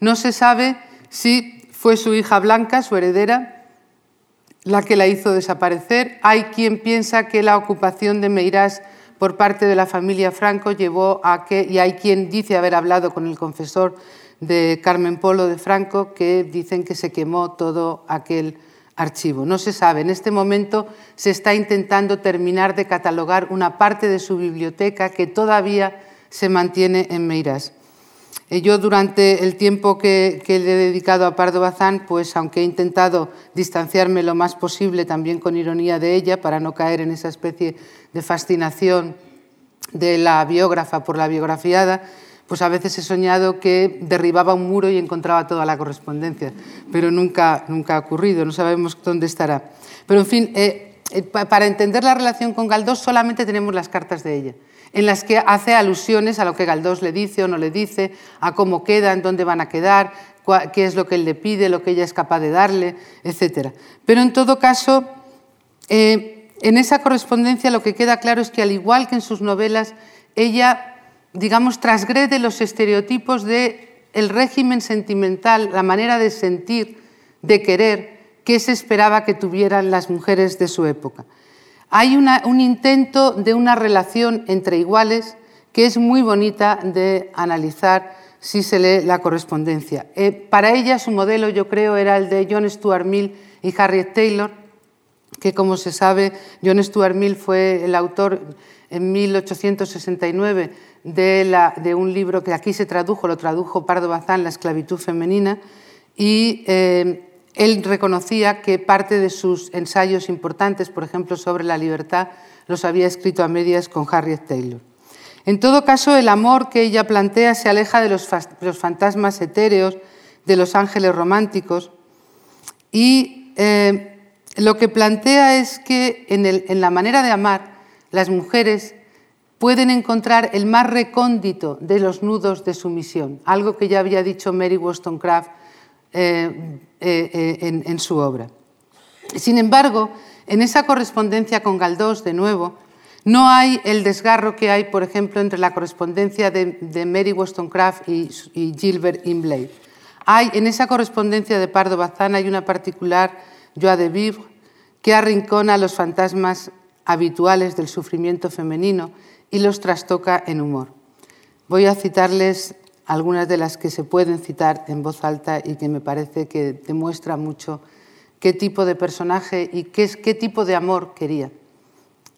No se sabe si fue su hija Blanca, su heredera, la que la hizo desaparecer. Hay quien piensa que la ocupación de Meirás por parte de la familia Franco llevó a que, y hay quien dice haber hablado con el confesor de Carmen Polo de Franco, que dicen que se quemó todo aquel archivo. No se sabe. En este momento se está intentando terminar de catalogar una parte de su biblioteca que todavía se mantiene en Meirás. Eh, yo durante el tiempo que, le he dedicado a Pardo Bazán, pues aunque he intentado distanciarme lo más posible también con ironía de ella para no caer en esa especie de fascinación de la biógrafa por la biografiada, pues a veces he soñado que derribaba un muro y encontraba toda la correspondencia, pero nunca, nunca ha ocurrido, no sabemos dónde estará. Pero en fin, eh, para entender la relación con Galdós solamente tenemos las cartas de ella en las que hace alusiones a lo que Galdós le dice o no le dice, a cómo quedan, dónde van a quedar, qué es lo que él le pide, lo que ella es capaz de darle, etc. Pero en todo caso, eh, en esa correspondencia lo que queda claro es que al igual que en sus novelas, ella, digamos, transgrede los estereotipos del el régimen sentimental, la manera de sentir, de querer, que se esperaba que tuvieran las mujeres de su época hay un intento de una relación entre iguales que es muy bonita de analizar si se lee la correspondencia. Eh, para ella su modelo yo creo era el de John Stuart Mill y Harriet Taylor, que como se sabe John Stuart Mill fue el autor en 1869 de, un libro que aquí se tradujo, lo tradujo Pardo Bazán, La esclavitud femenina, y eh, él reconocía que parte de sus ensayos importantes, por ejemplo, sobre la libertad, los había escrito a medias con Harriet Taylor. En todo caso, el amor que ella plantea se aleja de los, fantasmas etéreos, de los ángeles románticos, y eh, lo que plantea es que en, en la manera de amar, las mujeres pueden encontrar el más recóndito de los nudos de sumisión, algo que ya había dicho Mary Wollstonecraft eh, eh, eh, en, su obra. Sin embargo, en esa correspondencia con Galdós, de nuevo, no hay el desgarro que hay, por ejemplo, entre la correspondencia de, Mary Wollstonecraft y, Gilbert Imlay. Hay, en esa correspondencia de Pardo Bazán hay una particular joie de vivre que arrincona los fantasmas habituales del sufrimiento femenino y los trastoca en humor. Voy a citarles algunas de las que se pueden citar en voz alta y que me parece que demuestra mucho qué tipo de personaje y qué, tipo de amor quería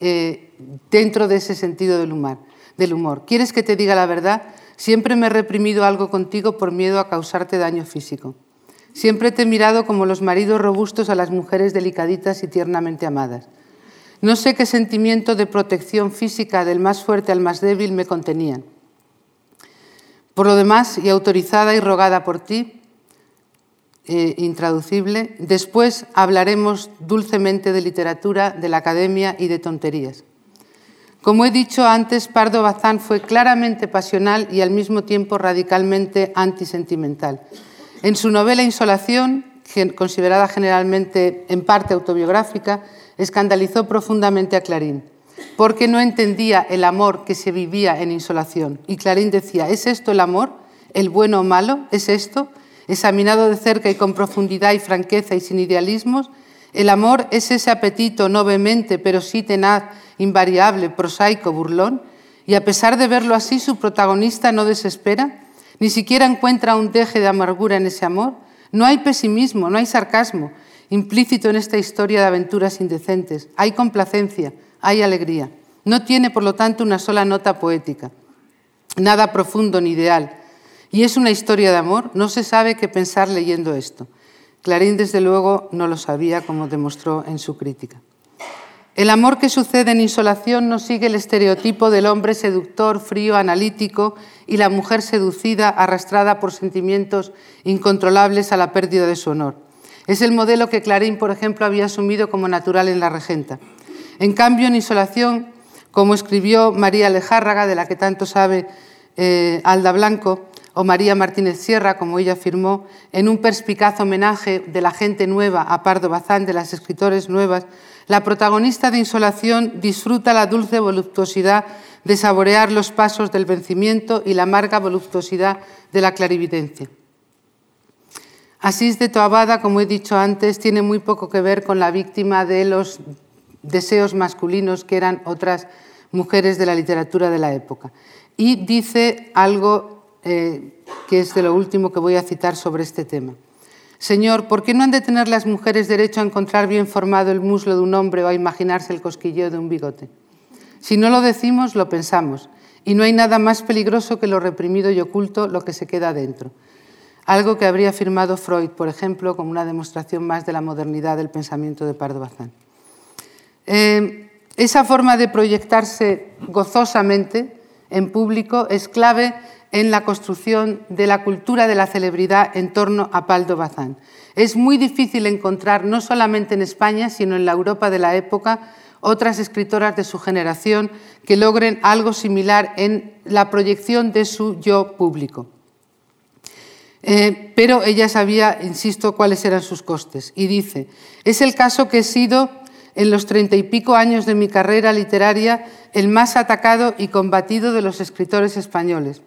eh, dentro de ese sentido del humor, del humor. ¿Quieres que te diga la verdad? Siempre me he reprimido algo contigo por miedo a causarte daño físico. Siempre te he mirado como los maridos robustos a las mujeres delicaditas y tiernamente amadas. No sé qué sentimiento de protección física del más fuerte al más débil me contenían. Por lo demás, y autorizada y rogada por ti, eh, intraducible, después hablaremos dulcemente de literatura, de la academia y de tonterías. Como he dicho antes, Pardo Bazán fue claramente pasional y al mismo tiempo radicalmente antisentimental. En su novela Insolación, considerada generalmente en parte autobiográfica, escandalizó profundamente a Clarín porque no entendía el amor que se vivía en insolación. Y Clarín decía, ¿es esto el amor? ¿El bueno o malo? ¿Es esto? Examinado de cerca y con profundidad y franqueza y sin idealismos, el amor es ese apetito no vehemente, pero sí tenaz, invariable, prosaico, burlón, y a pesar de verlo así, su protagonista no desespera. Ni siquiera encuentra un deje de amargura en ese amor. No hay pesimismo, no hay sarcasmo implícito en esta historia de aventuras indecentes. Hay complacencia, hay alegría. No tiene, por lo tanto, una sola nota poética, nada profundo ni ideal. Y es una historia de amor, no se sabe qué pensar leyendo esto. Clarín, desde luego, no lo sabía, como demostró en su crítica. El amor que sucede en Insolación no sigue el estereotipo del hombre seductor, frío, analítico y la mujer seducida, arrastrada por sentimientos incontrolables a la pérdida de su honor. Es el modelo que Clarín, por ejemplo, había asumido como natural en La Regenta. En cambio, en Insolación, como escribió María Lejárraga, de la que tanto sabe eh, Alda Blanco, o María Martínez Sierra, como ella afirmó, en un perspicaz homenaje de la gente nueva a Pardo Bazán, de las escritores nuevas, la protagonista de Insolación disfruta la dulce voluptuosidad de saborear los pasos del vencimiento y la amarga voluptuosidad de la clarividencia. Asís de Toabada, como he dicho antes, tiene muy poco que ver con la víctima de los deseos masculinos que eran otras mujeres de la literatura de la época. Y dice algo eh, que es de lo último que voy a citar sobre este tema. Señor, ¿por qué no han de tener las mujeres derecho a encontrar bien formado el muslo de un hombre o a imaginarse el cosquilleo de un bigote? Si no lo decimos, lo pensamos, y no hay nada más peligroso que lo reprimido y oculto, lo que se queda dentro. Algo que habría afirmado Freud, por ejemplo, como una demostración más de la modernidad del pensamiento de Pardo Bazán. Eh, esa forma de proyectarse gozosamente en público es clave en la construcción de la cultura de la celebridad en torno a Paldo Bazán. Es muy difícil encontrar, no solamente en España, sino en la Europa de la época, otras escritoras de su generación que logren algo similar en la proyección de su yo público. Eh, pero ella sabía, insisto, cuáles eran sus costes. Y dice, es el caso que he sido en los treinta y pico años de mi carrera literaria el más atacado y combatido de los escritores españoles.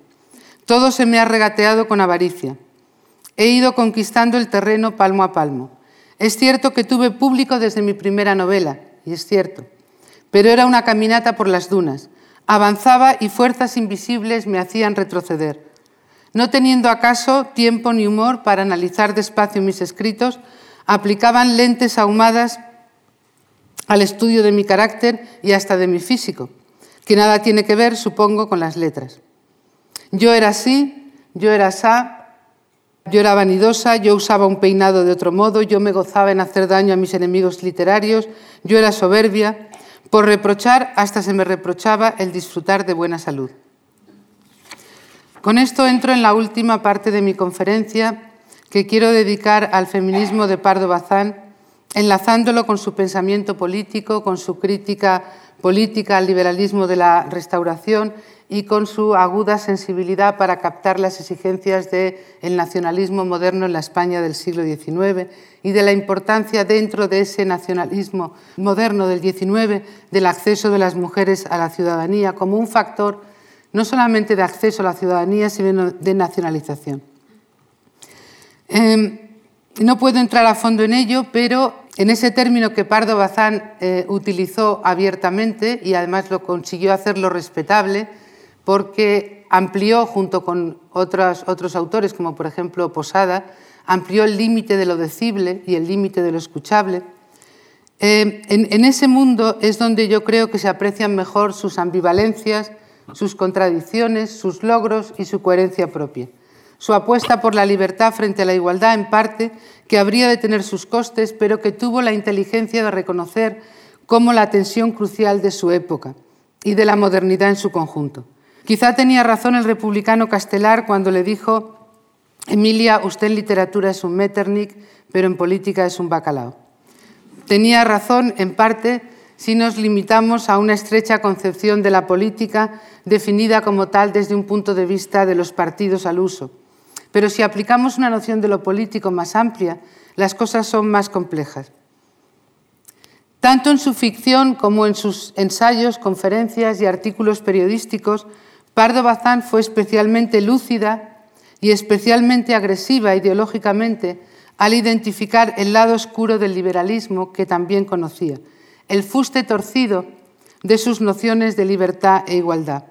Todo se me ha regateado con avaricia. He ido conquistando el terreno palmo a palmo. Es cierto que tuve público desde mi primera novela, y es cierto, pero era una caminata por las dunas. Avanzaba y fuerzas invisibles me hacían retroceder. No teniendo acaso tiempo ni humor para analizar despacio mis escritos, aplicaban lentes ahumadas al estudio de mi carácter y hasta de mi físico, que nada tiene que ver, supongo, con las letras. Yo era así, yo era asá, yo era vanidosa, yo usaba un peinado de otro modo, yo me gozaba en hacer daño a mis enemigos literarios, yo era soberbia. Por reprochar hasta se me reprochaba el disfrutar de buena salud. Con esto entro en la última parte de mi conferencia que quiero dedicar al feminismo de Pardo Bazán, enlazándolo con su pensamiento político, con su crítica política al liberalismo de la restauración y con su aguda sensibilidad para captar las exigencias del nacionalismo moderno en la España del siglo XIX y de la importancia dentro de ese nacionalismo moderno del XIX del acceso de las mujeres a la ciudadanía como un factor no solamente de acceso a la ciudadanía, sino de nacionalización. Em, no puedo entrar a fondo en ello, pero en ese término que Pardo Bazán eh, utilizó abiertamente y además lo consiguió hacerlo respetable, porque amplió, junto con otros, otros autores, como por ejemplo Posada, amplió el límite de lo decible y el límite de lo escuchable. Eh, en, ese mundo es donde yo creo que se aprecian mejor sus ambivalencias, sus contradicciones, sus logros y su coherencia propia. Su apuesta por la libertad frente a la igualdad, en parte, que habría de tener sus costes, pero que tuvo la inteligencia de reconocer como la tensión crucial de su época y de la modernidad en su conjunto. Quizá tenía razón el republicano Castelar cuando le dijo, Emilia, usted en literatura es un Metternich, pero en política es un bacalao. Tenía razón, en parte, si nos limitamos a una estrecha concepción de la política definida como tal desde un punto de vista de los partidos al uso. Pero si aplicamos una noción de lo político más amplia, las cosas son más complejas. Tanto en su ficción como en sus ensayos, conferencias y artículos periodísticos, Pardo Bazán fue especialmente lúcida y especialmente agresiva ideológicamente al identificar el lado oscuro del liberalismo que también conocía, el fuste torcido de sus nociones de libertad e igualdad.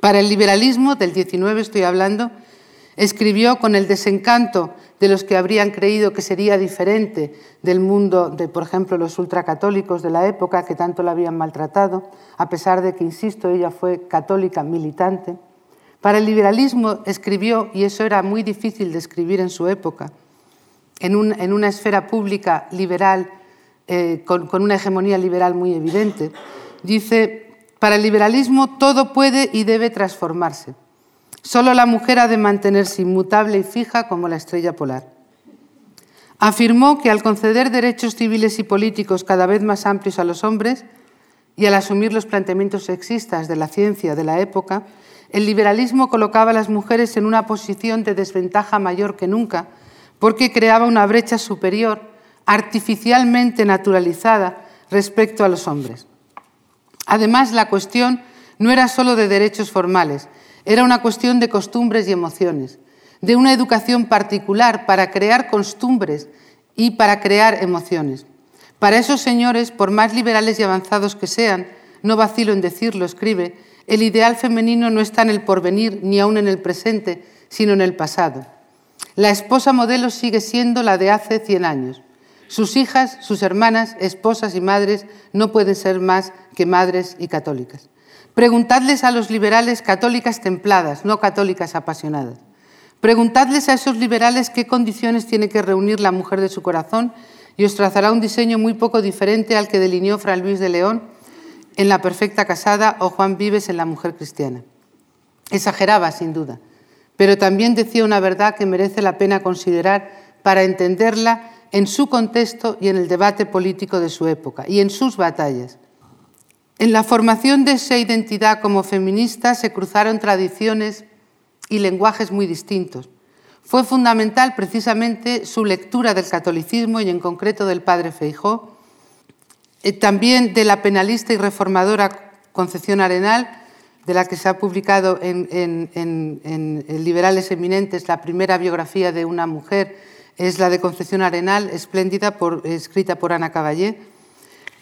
Para el liberalismo del 19 estoy hablando, Escribió con el desencanto de los que habrían creído que sería diferente del mundo de, por ejemplo, los ultracatólicos de la época que tanto la habían maltratado, a pesar de que, insisto, ella fue católica militante. Para el liberalismo escribió, y eso era muy difícil de escribir en su época, en, una esfera pública liberal, eh, con, con una hegemonía liberal muy evidente, dice, para el liberalismo todo puede y debe transformarse. Solo la mujer ha de mantenerse inmutable y fija como la estrella polar. Afirmó que al conceder derechos civiles y políticos cada vez más amplios a los hombres y al asumir los planteamientos sexistas de la ciencia de la época, el liberalismo colocaba a las mujeres en una posición de desventaja mayor que nunca, porque creaba una brecha superior, artificialmente naturalizada, respecto a los hombres. Además, la cuestión no era solo de derechos formales, era una cuestión de costumbres y emociones, de una educación particular para crear costumbres y para crear emociones. Para esos señores, por más liberales y avanzados que sean, no vacilo en decirlo, escribe, el ideal femenino no está en el porvenir ni aún en el presente, sino en el pasado. La esposa modelo sigue siendo la de hace 100 años. Sus hijas, sus hermanas, esposas y madres no pueden ser más que madres y católicas. Preguntadles a los liberales católicas templadas, no católicas apasionadas. Preguntadles a esos liberales qué condiciones tiene que reunir la mujer de su corazón y os trazará un diseño muy poco diferente al que delineó Fray Luis de León en La Perfecta Casada o Juan Vives en La Mujer Cristiana. Exageraba, sin duda, pero también decía una verdad que merece la pena considerar para entenderla en su contexto y en el debate político de su época y en sus batallas. En la formación de esa identidad como feminista se cruzaron tradiciones y lenguajes muy distintos. Fue fundamental precisamente su lectura del catolicismo y en concreto del padre Feijó, eh, también de la penalista y reformadora Concepción Arenal, de la que se ha publicado en, Liberales Eminentes la primera biografía de una mujer, es la de Concepción Arenal, espléndida, escrita por Ana Caballé.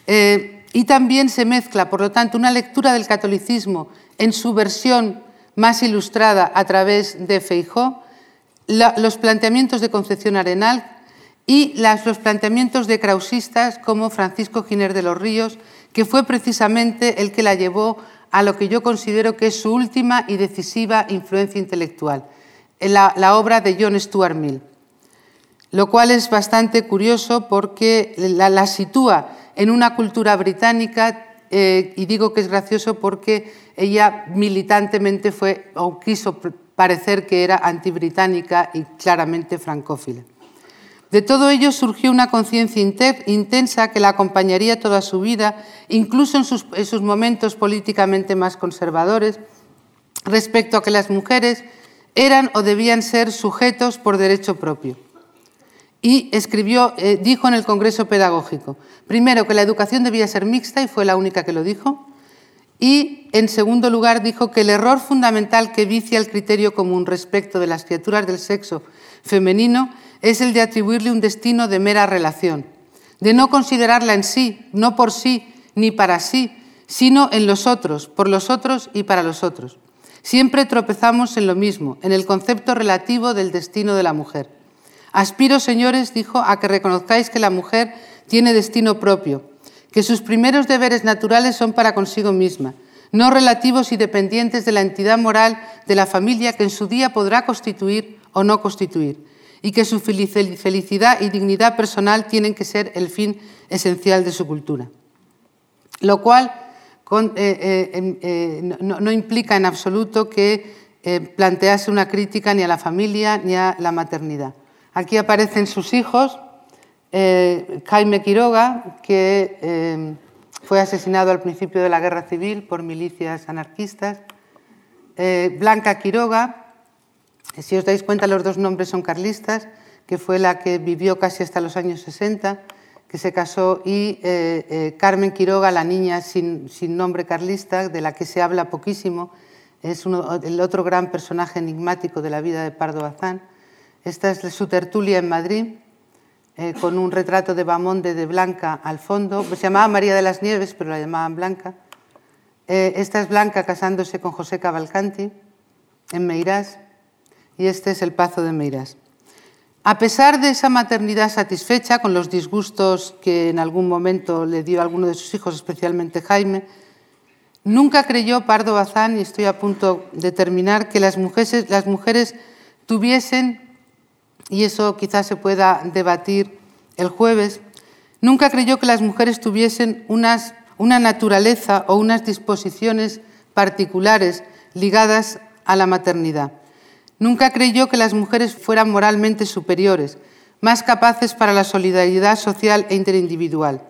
Eh, y también se mezcla, por lo tanto, una lectura del catolicismo en su versión más ilustrada a través de Feijó, los planteamientos de Concepción Arenal y los planteamientos de krausistas como Francisco Giner de los Ríos, que fue precisamente el que la llevó a lo que yo considero que es su última y decisiva influencia intelectual, la, la obra de John Stuart Mill. Lo cual es bastante curioso porque la, la sitúa en una cultura británica, eh, y digo que es gracioso porque ella militantemente fue o quiso parecer que era antibritánica y claramente francófila. De todo ello surgió una conciencia intensa que la acompañaría toda su vida, incluso en sus, en sus, momentos políticamente más conservadores, respecto a que las mujeres eran o debían ser sujetos por derecho propio y escribió, eh, dijo en el Congreso Pedagógico, primero que la educación debía ser mixta y fue la única que lo dijo, y en segundo lugar dijo que el error fundamental que vicia el criterio común respecto de las criaturas del sexo femenino es el de atribuirle un destino de mera relación, de no considerarla en sí, no por sí ni para sí, sino en los otros, por los otros y para los otros. Siempre tropezamos en lo mismo, en el concepto relativo del destino de la mujer. Aspiro, señores, dijo, a que reconozcáis que la mujer tiene destino propio, que sus primeros deberes naturales son para consigo misma, no relativos y dependientes de la entidad moral de la familia que en su día podrá constituir o no constituir, y que su felicidad y dignidad personal tienen que ser el fin esencial de su cultura. Lo cual eh, eh, em, eh, no, implica en absoluto que plantease una crítica ni a la familia ni a la maternidad. Aquí aparecen sus hijos, eh, Jaime Quiroga, que eh, fue asesinado al principio de la guerra civil por milicias anarquistas, eh, Blanca Quiroga, si os dais cuenta los dos nombres son carlistas, que fue la que vivió casi hasta los años 60, que se casó, y Carmen Quiroga, la niña sin, nombre carlista, de la que se habla poquísimo, es el otro gran personaje enigmático de la vida de Pardo Bazán. Esta es su tertulia en Madrid, eh, con un retrato de Bamonde de Blanca al fondo. Se llamaba María de las Nieves, pero la llamaban Blanca. Eh, esta es Blanca casándose con José Cavalcanti en Meirás. y este es el Pazo de Meirás. A pesar de esa maternidad satisfecha, con los disgustos que en algún momento le dio a alguno de sus hijos, especialmente Jaime, nunca creyó Pardo Bazán, y estoy a punto de terminar, que las mujeres, las mujeres tuviesen, y eso quizás se pueda debatir el jueves, nunca creyó que las mujeres tuviesen una naturaleza o unas disposiciones particulares ligadas a la maternidad. Nunca creyó que las mujeres fueran moralmente superiores, más capaces para la solidaridad social e interindividual.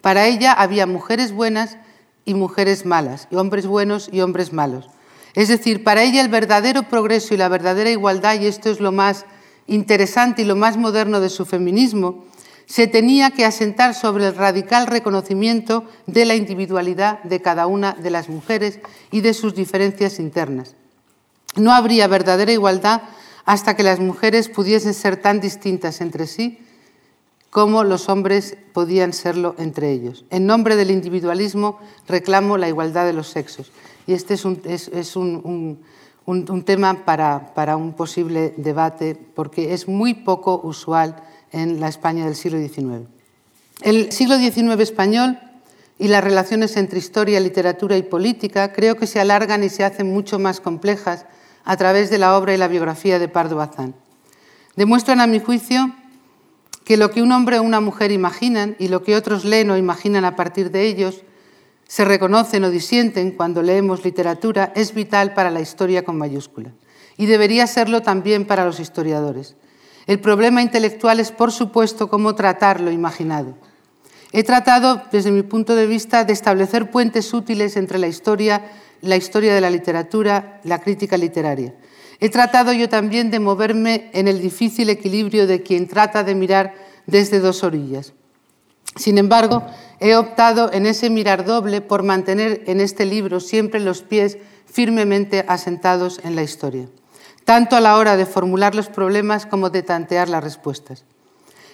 Para ella había mujeres buenas y mujeres malas, y hombres buenos y hombres malos. Es decir, para ella el verdadero progreso y la verdadera igualdad, y esto es lo más interesante y lo más moderno de su feminismo, se tenía que asentar sobre el radical reconocimiento de la individualidad de cada una de las mujeres y de sus diferencias internas. No habría verdadera igualdad hasta que las mujeres pudiesen ser tan distintas entre sí como los hombres podían serlo entre ellos. En nombre del individualismo reclamo la igualdad de los sexos. Y este es un, tema para, para un posible debate porque es muy poco usual en la España del siglo XIX. El siglo XIX español y las relaciones entre historia, literatura y política creo que se alargan y se hacen mucho más complejas a través de la obra y la biografía de Pardo Bazán. Demuestran, a mi juicio, que lo que un hombre o una mujer imaginan y lo que otros leen o imaginan a partir de ellos se reconocen o disienten cuando leemos literatura es vital para la historia con mayúscula y debería serlo también para los historiadores. El problema intelectual es, por supuesto, cómo tratar lo imaginado. He tratado, desde mi punto de vista, de establecer puentes útiles entre la historia la historia de la literatura, la crítica literaria. He tratado yo también de moverme en el difícil equilibrio de quien trata de mirar desde dos orillas. Sin embargo, he optado en ese mirar doble por mantener en este libro siempre los pies firmemente asentados en la historia, tanto a la hora de formular los problemas como de tantear las respuestas.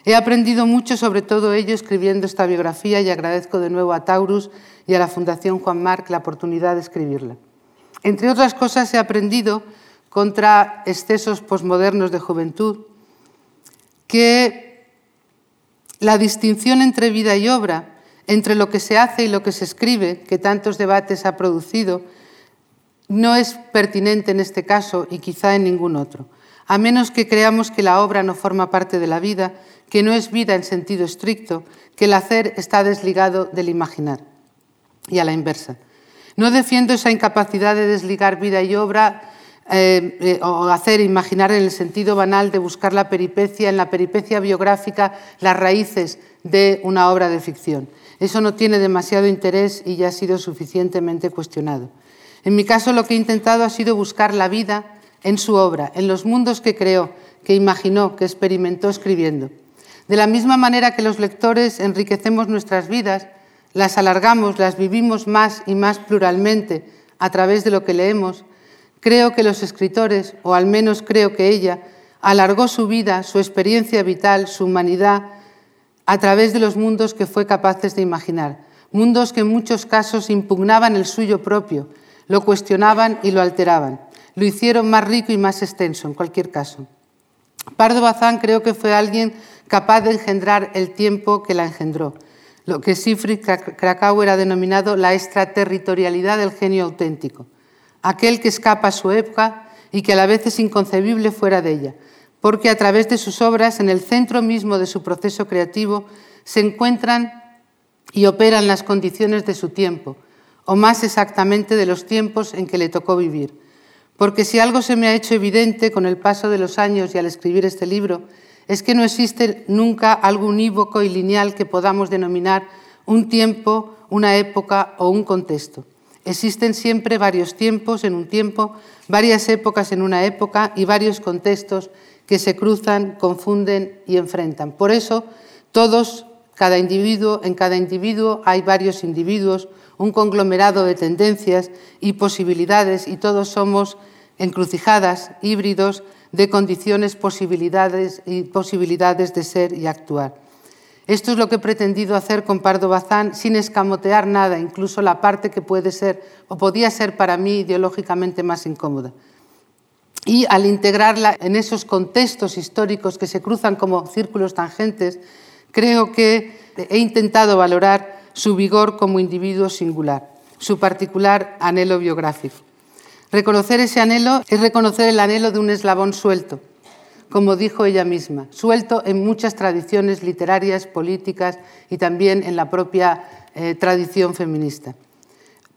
He aprendido mucho sobre todo ello escribiendo esta biografía y agradezco de nuevo a Taurus y a la Fundación Juan Marc la oportunidad de escribirla. Entre otras cosas, he aprendido contra excesos posmodernos de juventud que la distinción entre vida y obra, entre lo que se hace y lo que se escribe, que tantos debates ha producido, no es pertinente en este caso y quizá en ningún otro, a menos que creamos que la obra no forma parte de la vida, que no es vida en sentido estricto, que el hacer está desligado del imaginar. Y a la inversa. No defiendo esa incapacidad de desligar vida y obra eh, eh, o hacer imaginar en el sentido banal de buscar la peripecia, en la peripecia biográfica, las raíces de una obra de ficción. Eso no tiene demasiado interés y ya ha sido suficientemente cuestionado. En mi caso lo que he intentado ha sido buscar la vida en su obra, en los mundos que creó, que imaginó, que experimentó escribiendo. De la misma manera que los lectores enriquecemos nuestras vidas, las alargamos, las vivimos más y más pluralmente a través de lo que leemos, creo que los escritores, o al menos creo que ella, alargó su vida, su experiencia vital, su humanidad, a través de los mundos que fue capaces de imaginar, mundos que en muchos casos impugnaban el suyo propio, lo cuestionaban y lo alteraban, lo hicieron más rico y más extenso en cualquier caso. Pardo Bazán creo que fue alguien capaz de engendrar el tiempo que la engendró, lo que Siegfried Krakauer ha denominado la extraterritorialidad del genio auténtico, aquel que escapa a su época y que a la vez es inconcebible fuera de ella, porque a través de sus obras, en el centro mismo de su proceso creativo, se encuentran y operan las condiciones de su tiempo, o más exactamente de los tiempos en que le tocó vivir. Porque si algo se me ha hecho evidente con el paso de los años y al escribir este libro, es que no existe nunca algo unívoco y lineal que podamos denominar un tiempo, una época o un contexto. Existen siempre varios tiempos en un tiempo, varias épocas en una época y varios contextos que se cruzan, confunden y enfrentan. Por eso, todos, cada individuo, en cada individuo hay varios individuos, un conglomerado de tendencias y posibilidades y todos somos encrucijadas, híbridos de condiciones, posibilidades y posibilidades de ser y actuar. Esto es lo que he pretendido hacer con Pardo Bazán sin escamotear nada, incluso la parte que puede ser o podía ser para mí ideológicamente más incómoda. y al integrarla en esos contextos históricos que se cruzan como círculos tangentes, creo que he intentado valorar su vigor como individuo singular, su particular anhelo biográfico. Reconocer ese anhelo es reconocer el anhelo de un eslabón suelto, como dijo ella misma, suelto en muchas tradiciones literarias, políticas y también en la propia eh, tradición feminista.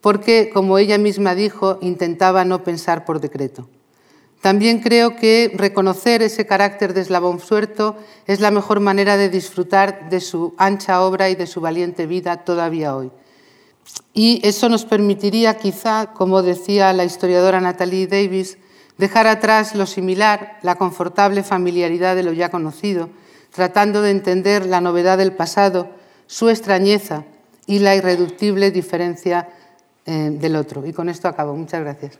Porque, como ella misma dijo, intentaba no pensar por decreto. También creo que reconocer ese carácter de eslabón suelto es la mejor manera de disfrutar de su ancha obra y de su valiente vida todavía hoy. Y eso nos permitiría quizá, como decía la historiadora Natalie Davis, dejar atrás lo similar, la confortable familiaridad de lo ya conocido, tratando de entender la novedad del pasado, su extrañeza y la irreductible diferencia eh, del otro. Y con esto acabo. Muchas gracias.